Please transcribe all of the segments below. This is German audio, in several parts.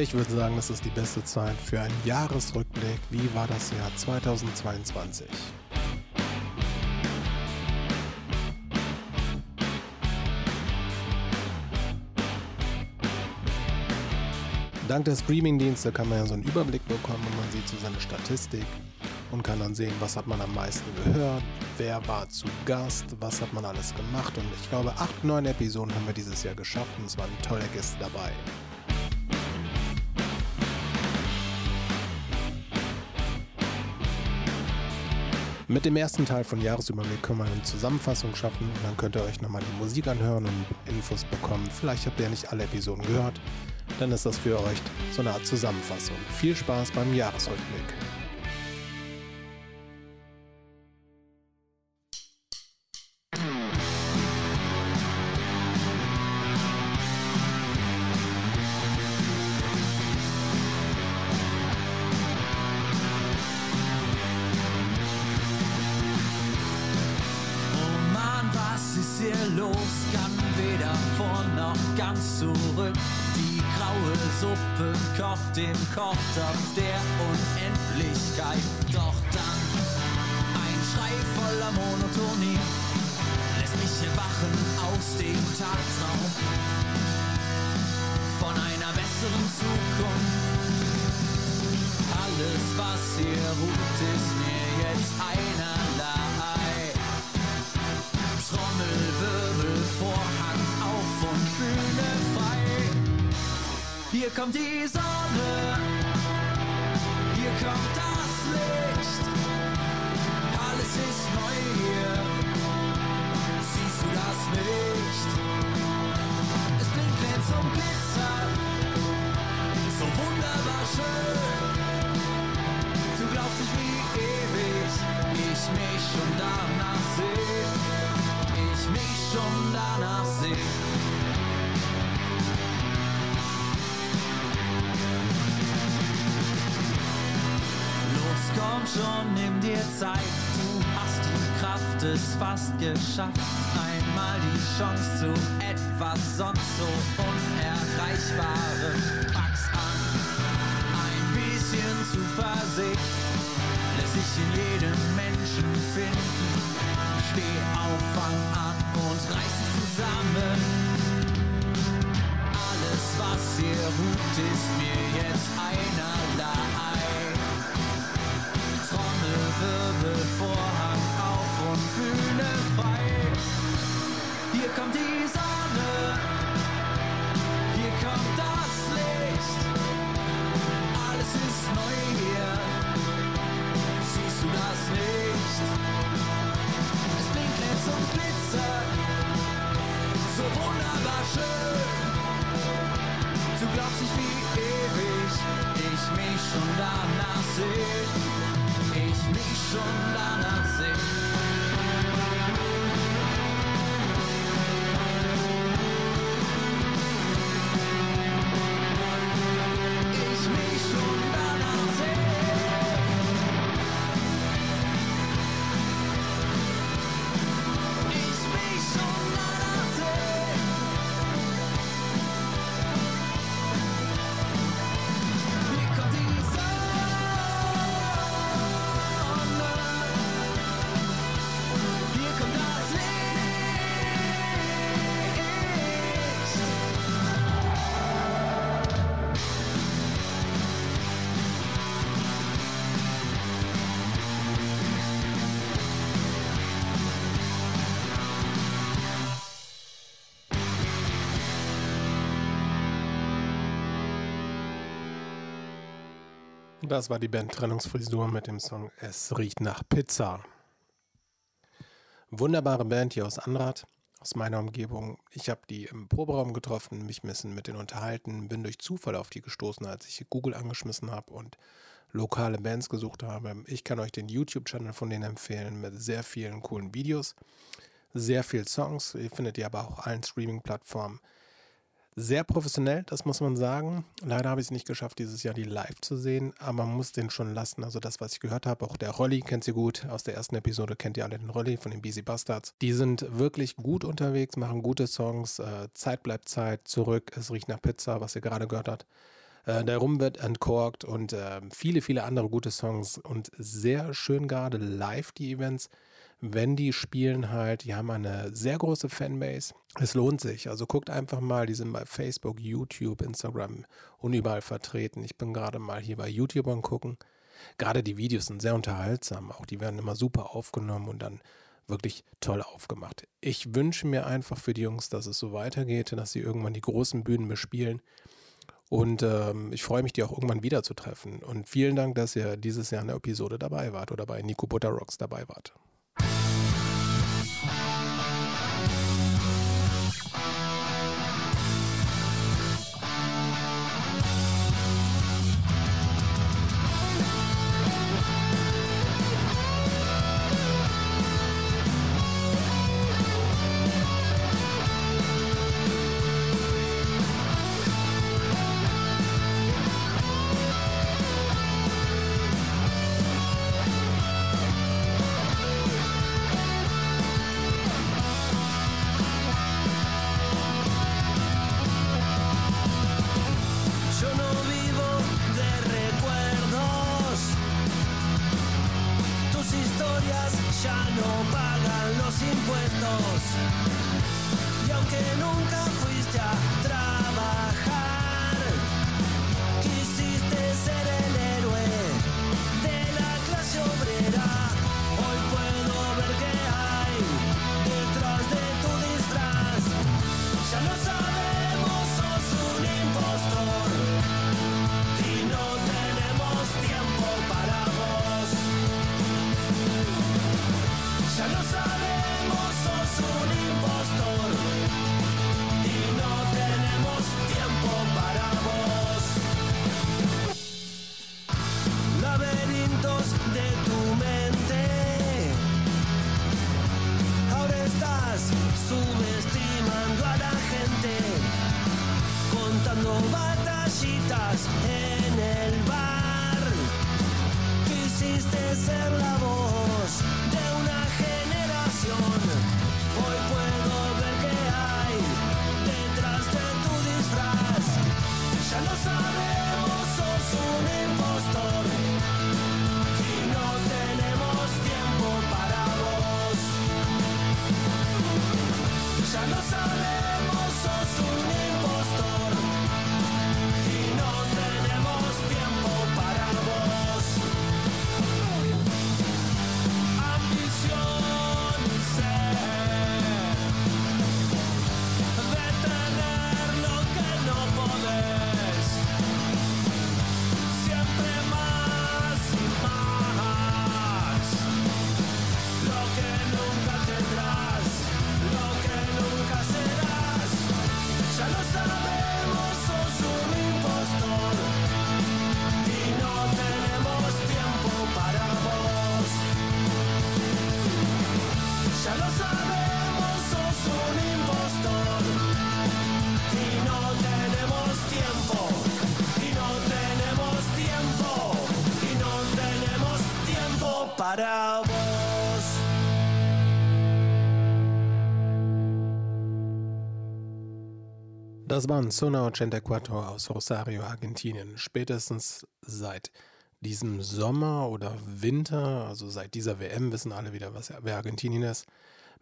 Ich würde sagen, das ist die beste Zeit für einen Jahresrückblick. Wie war das Jahr 2022? Dank der Streamingdienste kann man ja so einen Überblick bekommen und man sieht so seine Statistik und kann dann sehen, was hat man am meisten gehört, wer war zu Gast, was hat man alles gemacht und ich glaube, acht, neun Episoden haben wir dieses Jahr geschafft und es waren tolle Gäste dabei. Mit dem ersten Teil von Jahresüberblick können wir eine Zusammenfassung schaffen und dann könnt ihr euch nochmal die Musik anhören und Infos bekommen. Vielleicht habt ihr nicht alle Episoden gehört, dann ist das für euch so eine Art Zusammenfassung. Viel Spaß beim Jahresrückblick. Unendlichkeit. Doch dann ein Schrei voller Monotonie lässt mich erwachen aus dem Tagtraum von einer besseren Zukunft. Alles, was hier ruht, ist mir jetzt einerlei. Trommelwirbel, Vorhang auf und Bühne frei. Hier kommt die Sonne, hier kommt das Licht. Alles ist neu hier, siehst du das nicht? Es blinkt Glänz und Glitzer, so wunderbar schön. Zeit. Du hast die Kraft, es fast geschafft. Einmal die Chance zu etwas sonst so Unerreichbarem. Pack's an, ein bisschen Zuversicht lässt sich in jedem Menschen finden. Steh auf, fang an und reiß dich zusammen. Alles, was hier ruht, ist mir jetzt einerlei. Das war die Band Trennungsfrisur mit dem Song Es riecht nach Pizza. Wunderbare Band hier aus Anrad, aus meiner Umgebung. Ich habe die im Proberaum getroffen, mich ein bisschen mit denen unterhalten, bin durch Zufall auf die gestoßen, als ich Google angeschmissen habe und lokale Bands gesucht habe. Ich kann euch den YouTube-Channel von denen empfehlen mit sehr vielen coolen Videos, sehr viel Songs. Ihr findet die aber auch allen Streaming-Plattformen sehr professionell, das muss man sagen. Leider habe ich es nicht geschafft, dieses Jahr die live zu sehen, aber man muss den schon lassen. Also das, was ich gehört habe, auch der Rolli kennt sie gut. Aus der ersten Episode kennt ihr alle den Rolli von den Beasy Bastards. Die sind wirklich gut unterwegs, machen gute Songs. Äh, Zeit bleibt Zeit, zurück, es riecht nach Pizza, was ihr gerade gehört habt. Äh, der Rum wird entkorkt und äh, viele, viele andere gute Songs und sehr schön gerade live die Events. Wenn die spielen halt, die haben eine sehr große Fanbase. Es lohnt sich. Also guckt einfach mal, die sind bei Facebook, YouTube, Instagram und überall vertreten. Ich bin gerade mal hier bei YouTube und gucken. Gerade die Videos sind sehr unterhaltsam. Auch die werden immer super aufgenommen und dann wirklich toll aufgemacht. Ich wünsche mir einfach für die Jungs, dass es so weitergeht, dass sie irgendwann die großen Bühnen bespielen. Und ähm, ich freue mich, die auch irgendwann wieder zu treffen. Und vielen Dank, dass ihr dieses Jahr in der Episode dabei wart oder bei Nico Butter Rocks dabei wart. Das waren Zona 84 aus Rosario, Argentinien. Spätestens seit diesem Sommer oder Winter, also seit dieser WM, wissen alle wieder, was, wer Argentinien ist.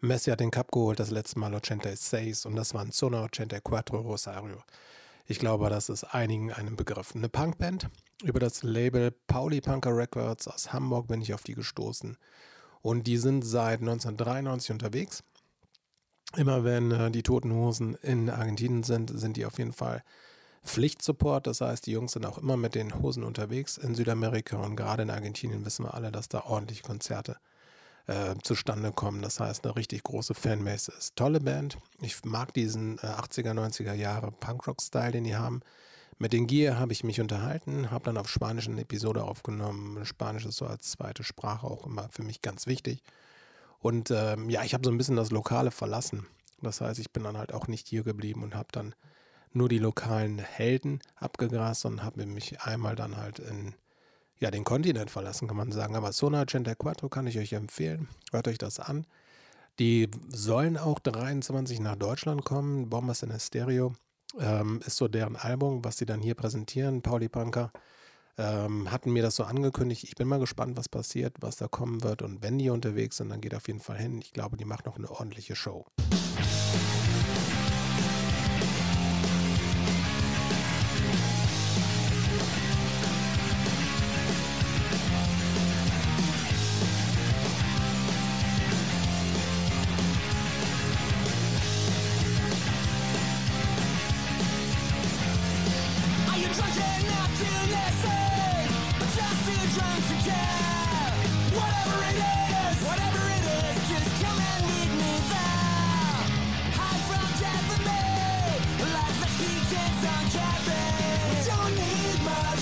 Messi hat den Cup geholt, das letzte Mal 86 und das waren Zona 84 Rosario. Ich glaube, das ist einigen einem Begriff. Eine Punkband. Über das Label Pauli Punker Records aus Hamburg bin ich auf die gestoßen. Und die sind seit 1993 unterwegs immer wenn äh, die Toten Hosen in Argentinien sind, sind die auf jeden Fall Pflichtsupport. Das heißt, die Jungs sind auch immer mit den Hosen unterwegs in Südamerika und gerade in Argentinien wissen wir alle, dass da ordentlich Konzerte äh, zustande kommen. Das heißt, eine richtig große Fanbase ist. Tolle Band. Ich mag diesen äh, 80er, 90er Jahre Punkrock-Style, den die haben. Mit den Gier habe ich mich unterhalten, habe dann auf Spanisch eine Episode aufgenommen. Spanisch ist so als zweite Sprache auch immer für mich ganz wichtig. Und ähm, ja, ich habe so ein bisschen das Lokale verlassen. Das heißt, ich bin dann halt auch nicht hier geblieben und habe dann nur die lokalen Helden abgegrast und habe mich einmal dann halt in ja, den Kontinent verlassen, kann man sagen. Aber Sona Centa Quattro kann ich euch empfehlen. Hört euch das an. Die sollen auch 23 nach Deutschland kommen. Bombers in Stereo. ähm, ist so deren Album, was sie dann hier präsentieren, Pauli Punker. Ähm, hatten mir das so angekündigt. Ich bin mal gespannt, was passiert, was da kommen wird. Und wenn die unterwegs sind, dann geht auf jeden Fall hin. Ich glaube, die macht noch eine ordentliche Show.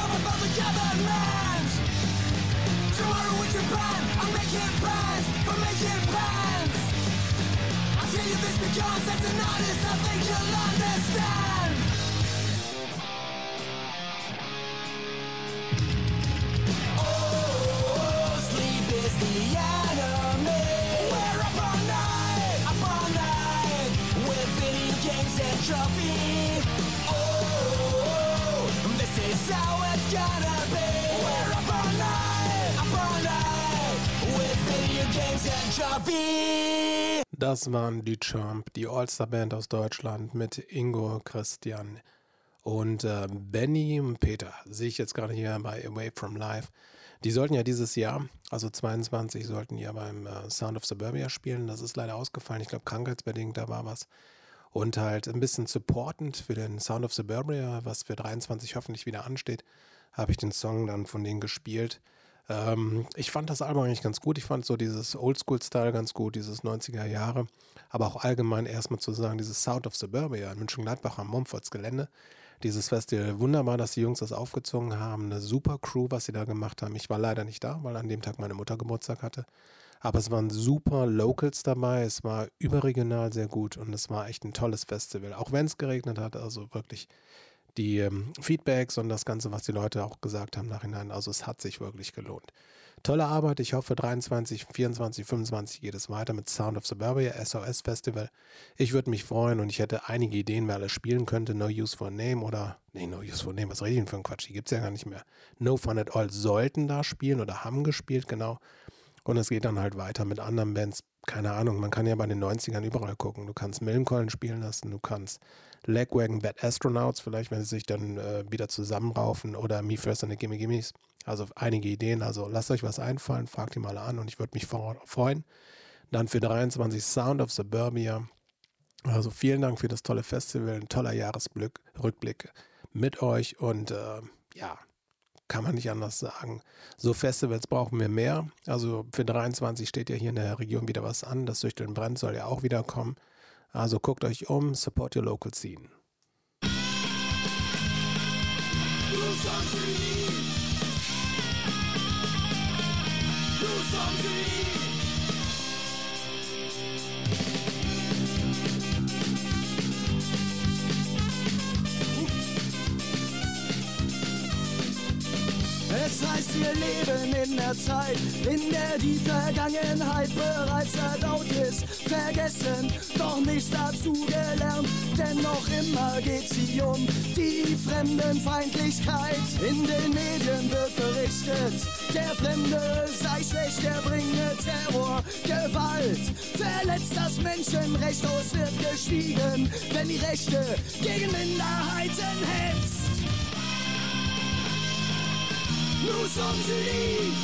government from the government Tomorrow with your plan, I'm making plans. For making plans. I tell you this because as an artist, I think you'll understand. Oh, sleep is the enemy. We're up all night, up all night. With video games and trophy. Oh, this is our Das waren die Champ, die All-Star-Band aus Deutschland mit Ingo, Christian und äh, Benny Peter. Sehe ich jetzt gerade hier bei Away from Life. Die sollten ja dieses Jahr, also 22, sollten ja beim äh, Sound of Suburbia spielen. Das ist leider ausgefallen. Ich glaube, krankheitsbedingt, da war was. Und halt ein bisschen supportend für den Sound of Suburbia, was für 23 hoffentlich wieder ansteht, habe ich den Song dann von denen gespielt. Ähm, ich fand das Album eigentlich ganz gut. Ich fand so dieses Oldschool-Style ganz gut, dieses 90er Jahre. Aber auch allgemein erstmal zu sagen, dieses Sound of Suburbia in München-Gladbach am Mumfords Gelände. Dieses Festival, wunderbar, dass die Jungs das aufgezogen haben. Eine super Crew, was sie da gemacht haben. Ich war leider nicht da, weil an dem Tag meine Mutter Geburtstag hatte. Aber es waren super Locals dabei. Es war überregional sehr gut und es war echt ein tolles Festival. Auch wenn es geregnet hat, also wirklich die ähm, Feedbacks und das Ganze, was die Leute auch gesagt haben nachhinein. Also es hat sich wirklich gelohnt. Tolle Arbeit. Ich hoffe, 23, 24, 25 geht es weiter mit Sound of Suburbia, SOS Festival. Ich würde mich freuen und ich hätte einige Ideen, wer alles spielen könnte. No Use for Name oder, nee, No Use for Name, was rede ich denn für ein Quatsch? Die gibt es ja gar nicht mehr. No Fun at All sollten da spielen oder haben gespielt, genau. Und es geht dann halt weiter mit anderen Bands. Keine Ahnung, man kann ja bei den 90ern überall gucken. Du kannst Millencolin spielen lassen, du kannst Legwagon Bad Astronauts, vielleicht, wenn sie sich dann äh, wieder zusammenraufen oder Me First and the Gimme Gimmes. Also einige Ideen. Also lasst euch was einfallen, fragt die mal an und ich würde mich freuen. Dann für 23 Sound of Suburbia. Also vielen Dank für das tolle Festival, ein toller Jahresrückblick mit euch und äh, ja, kann man nicht anders sagen. So Festivals brauchen wir mehr. Also für 23 steht ja hier in der Region wieder was an. Das Süchteln Brand soll ja auch wieder kommen. Also guckt euch um, support your local scene. Es heißt, wir leben in der Zeit, in der die Vergangenheit bereits verdaut ist. Vergessen, doch nichts dazu gelernt, denn noch immer geht sie um die Fremdenfeindlichkeit. In den Medien wird berichtet, der Fremde sei schlecht, er bringe Terror, Gewalt, verletzt das Menschenrecht, aus wird geschwiegen, wenn die Rechte gegen Minderheiten hetzt. Nous sommes unis.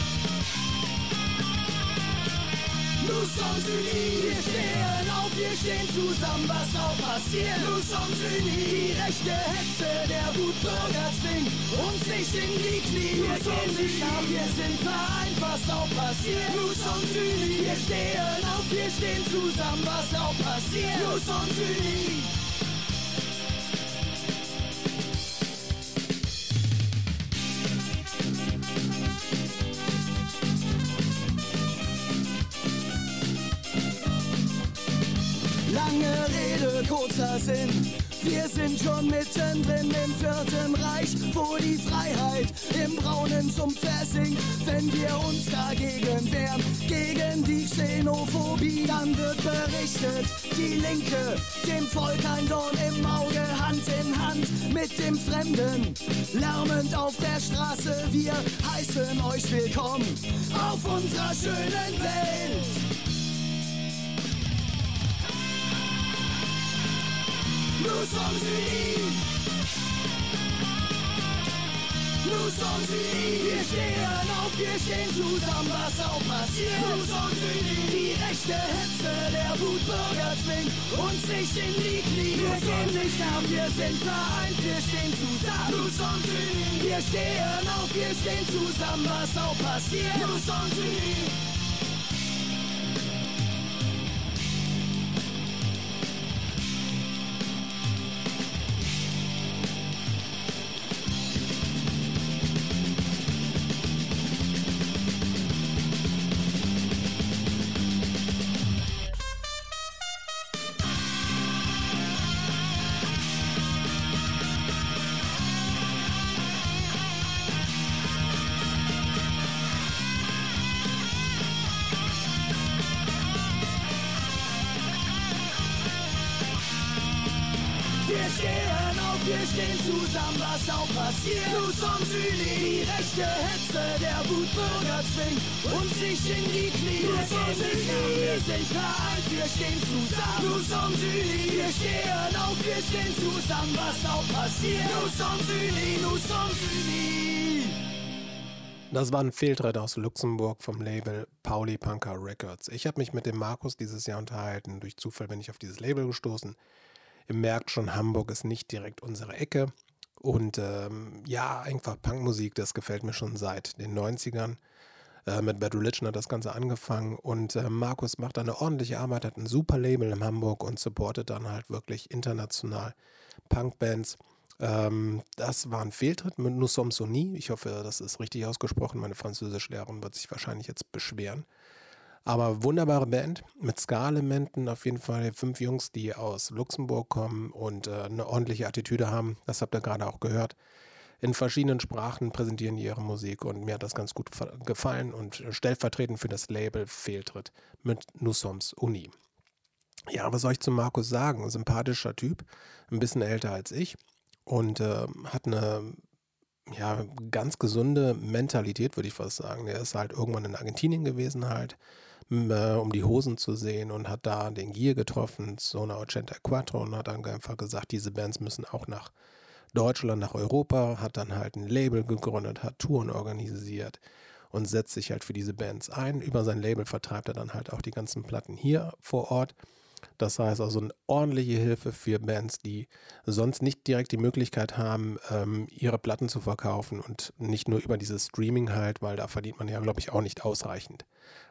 Nous sommes unis. Wir stehen auf, wir stehen zusammen, was auch passiert. Nous sommes unis. Die rechte Hetze der Wutbürger zwingt uns nicht in die Knie. Wir gehen nicht nach, wir sind vereint, was auch passiert. Nous sommes unis. Wir stehen auf, wir stehen zusammen, was auch passiert. Nous sommes unis. Kurzer Sinn. Wir sind schon mittendrin im vierten Reich, wo die Freiheit im braunen Sumpf versinkt. Wenn wir uns dagegen wehren, gegen die Xenophobie, dann wird berichtet, die Linke, dem Volk ein Dorn im Auge, Hand in Hand mit dem Fremden. Lärmend auf der Straße, wir heißen euch willkommen auf unserer schönen Welt. Nous sommes unis. Nous sommes unis. Wir stehen auf, wir stehen zusammen, was auch passiert. Nous sommes unis. Die rechte Hetze der Wutbürger zwingt uns nicht in die Knie. Wir gehen nicht ab, wir sind vereint, wir stehen zusammen. Nous sommes unis. Wir stehen auf, wir stehen zusammen, was auch passiert. Nous sommes unis. Wir stehen auf, wir stehen zusammen, was auch passiert. Nous sommes unis. Die rechte Hetze der Wutbürger zwingt uns nicht in die Knie. Gehen nicht ab, wir sind vereint, wir stehen zusammen. Nous sommes unis. Wir stehen auf, wir stehen zusammen, was auch passiert. Nous sommes unis, nous sommes unis. Das war ein Fehltritt aus Luxemburg vom Label Pauli Punker Records. Ich habe mich mit dem Markus dieses Jahr unterhalten. Durch Zufall bin ich auf dieses Label gestoßen. Ihr merkt schon, Hamburg ist nicht direkt unsere Ecke. Und ähm, ja, einfach Punkmusik, das gefällt mir schon seit den 90ern. Äh, mit Bad Religion hat das Ganze angefangen. Und äh, Markus macht eine ordentliche Arbeit, hat ein super Label in Hamburg und supportet dann halt wirklich international Punkbands. Ähm, das war ein Fehltritt mit Nous sommes. Ich hoffe, das ist richtig ausgesprochen. Meine Französischlehrerin wird sich wahrscheinlich jetzt beschweren. Aber wunderbare Band mit Ska-Elementen, auf jeden Fall fünf Jungs, die aus Luxemburg kommen und äh, eine ordentliche Attitüde haben. Das habt ihr gerade auch gehört. In verschiedenen Sprachen präsentieren die ihre Musik und mir hat das ganz gut gefallen und stellvertretend für das Label Fehltritt mit Nous sommes Uni. Ja, was soll ich zu Markus sagen? Sympathischer Typ, ein bisschen älter als ich und äh, hat eine ja, ganz gesunde Mentalität, würde ich fast sagen. Der ist halt irgendwann in Argentinien gewesen halt, äh, um die Hosen zu sehen und hat da den Gier getroffen, Zona Ochenta Quattro und hat dann einfach gesagt, diese Bands müssen auch nach Deutschland, nach Europa, hat dann halt ein Label gegründet, hat Touren organisiert und setzt sich halt für diese Bands ein. Über sein Label vertreibt er dann halt auch die ganzen Platten hier vor Ort. Das heißt also eine ordentliche Hilfe für Bands, die sonst nicht direkt die Möglichkeit haben, ähm, ihre Platten zu verkaufen und nicht nur über dieses Streaming halt, weil da verdient man ja, glaube ich, auch nicht ausreichend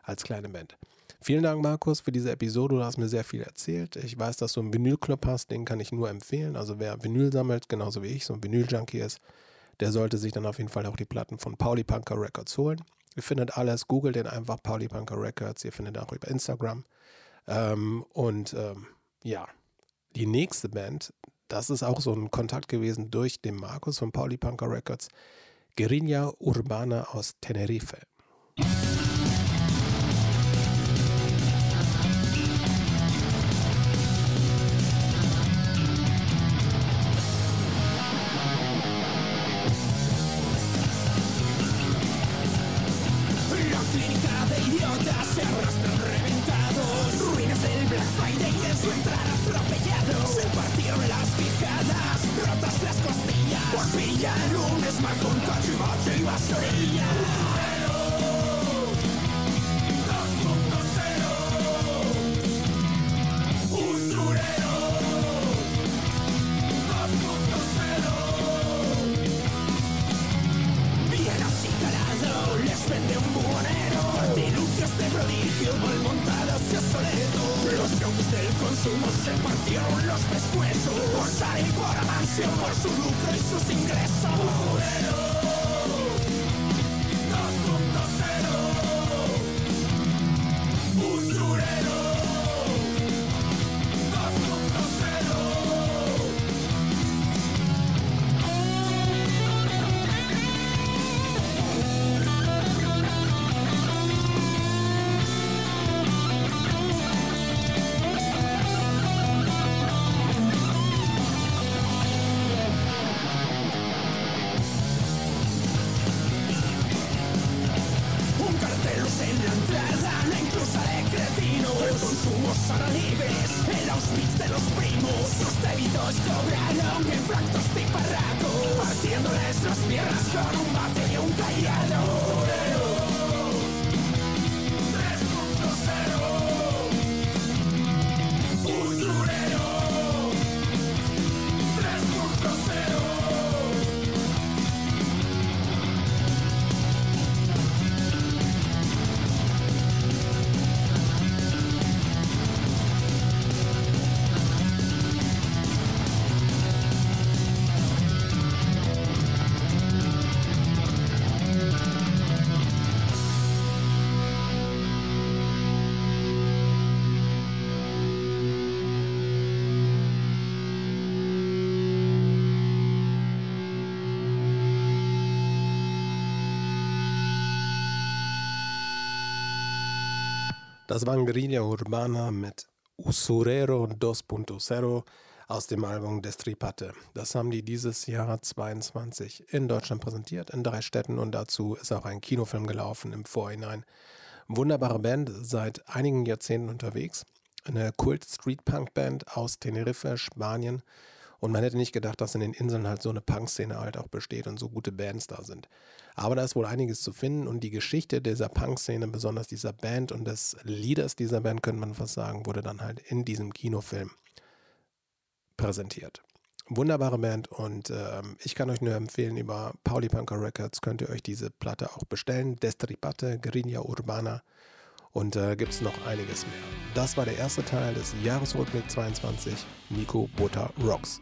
als kleine Band. Vielen Dank, Markus, für diese Episode. Du hast mir sehr viel erzählt. Ich weiß, dass du einen Vinylclub hast, den kann ich nur empfehlen. Also wer Vinyl sammelt, genauso wie ich, so ein Vinyl-Junkie ist, der sollte sich dann auf jeden Fall auch die Platten von Pauli Punker Records holen. Ihr findet alles, googelt den einfach Pauli Punker Records. Ihr findet auch über Instagram. Ähm, und ähm, ja, die nächste Band, das ist auch so ein Kontakt gewesen durch den Markus von Pauli Punker Records, Guerilla Urbana aus Tenerife. Y alunes my contact y bajor y alero. Dos punto cero. Un surero. Dos punto cero. Viena sin calado, les vende un buhonero. Por dilucios de prodigio, mal montados y a. Los hombres del consumo se partieron los pescuesos. Salir por su lucro y sus ingresos. Cobraron en fractos de parraco, partiéndoles las piernas con un Das waren Guerilla Urbana mit Usurero 2.0 aus dem Album Destripate. Das haben die dieses Jahr 22 in Deutschland präsentiert, in drei Städten und dazu ist auch ein Kinofilm gelaufen im Vorhinein. Wunderbare Band, seit einigen Jahrzehnten unterwegs. Eine Kult-Street-Punk-Band aus Teneriffe, Spanien. Und man hätte nicht gedacht, dass in den Inseln halt so eine Punk-Szene halt auch besteht und so gute Bands da sind. Aber da ist wohl einiges zu finden und die Geschichte dieser Punk-Szene, besonders dieser Band und des Leaders dieser Band, könnte man fast sagen, wurde dann halt in diesem Kinofilm präsentiert. Wunderbare Band und ähm, ich kann euch nur empfehlen, über Pauli Punker Records könnt ihr euch diese Platte auch bestellen. Destripate, Guerilla Urbana und äh, gibt es noch einiges mehr. Das war der erste Teil des Jahresrückblick 22. Nico Butter Rocks.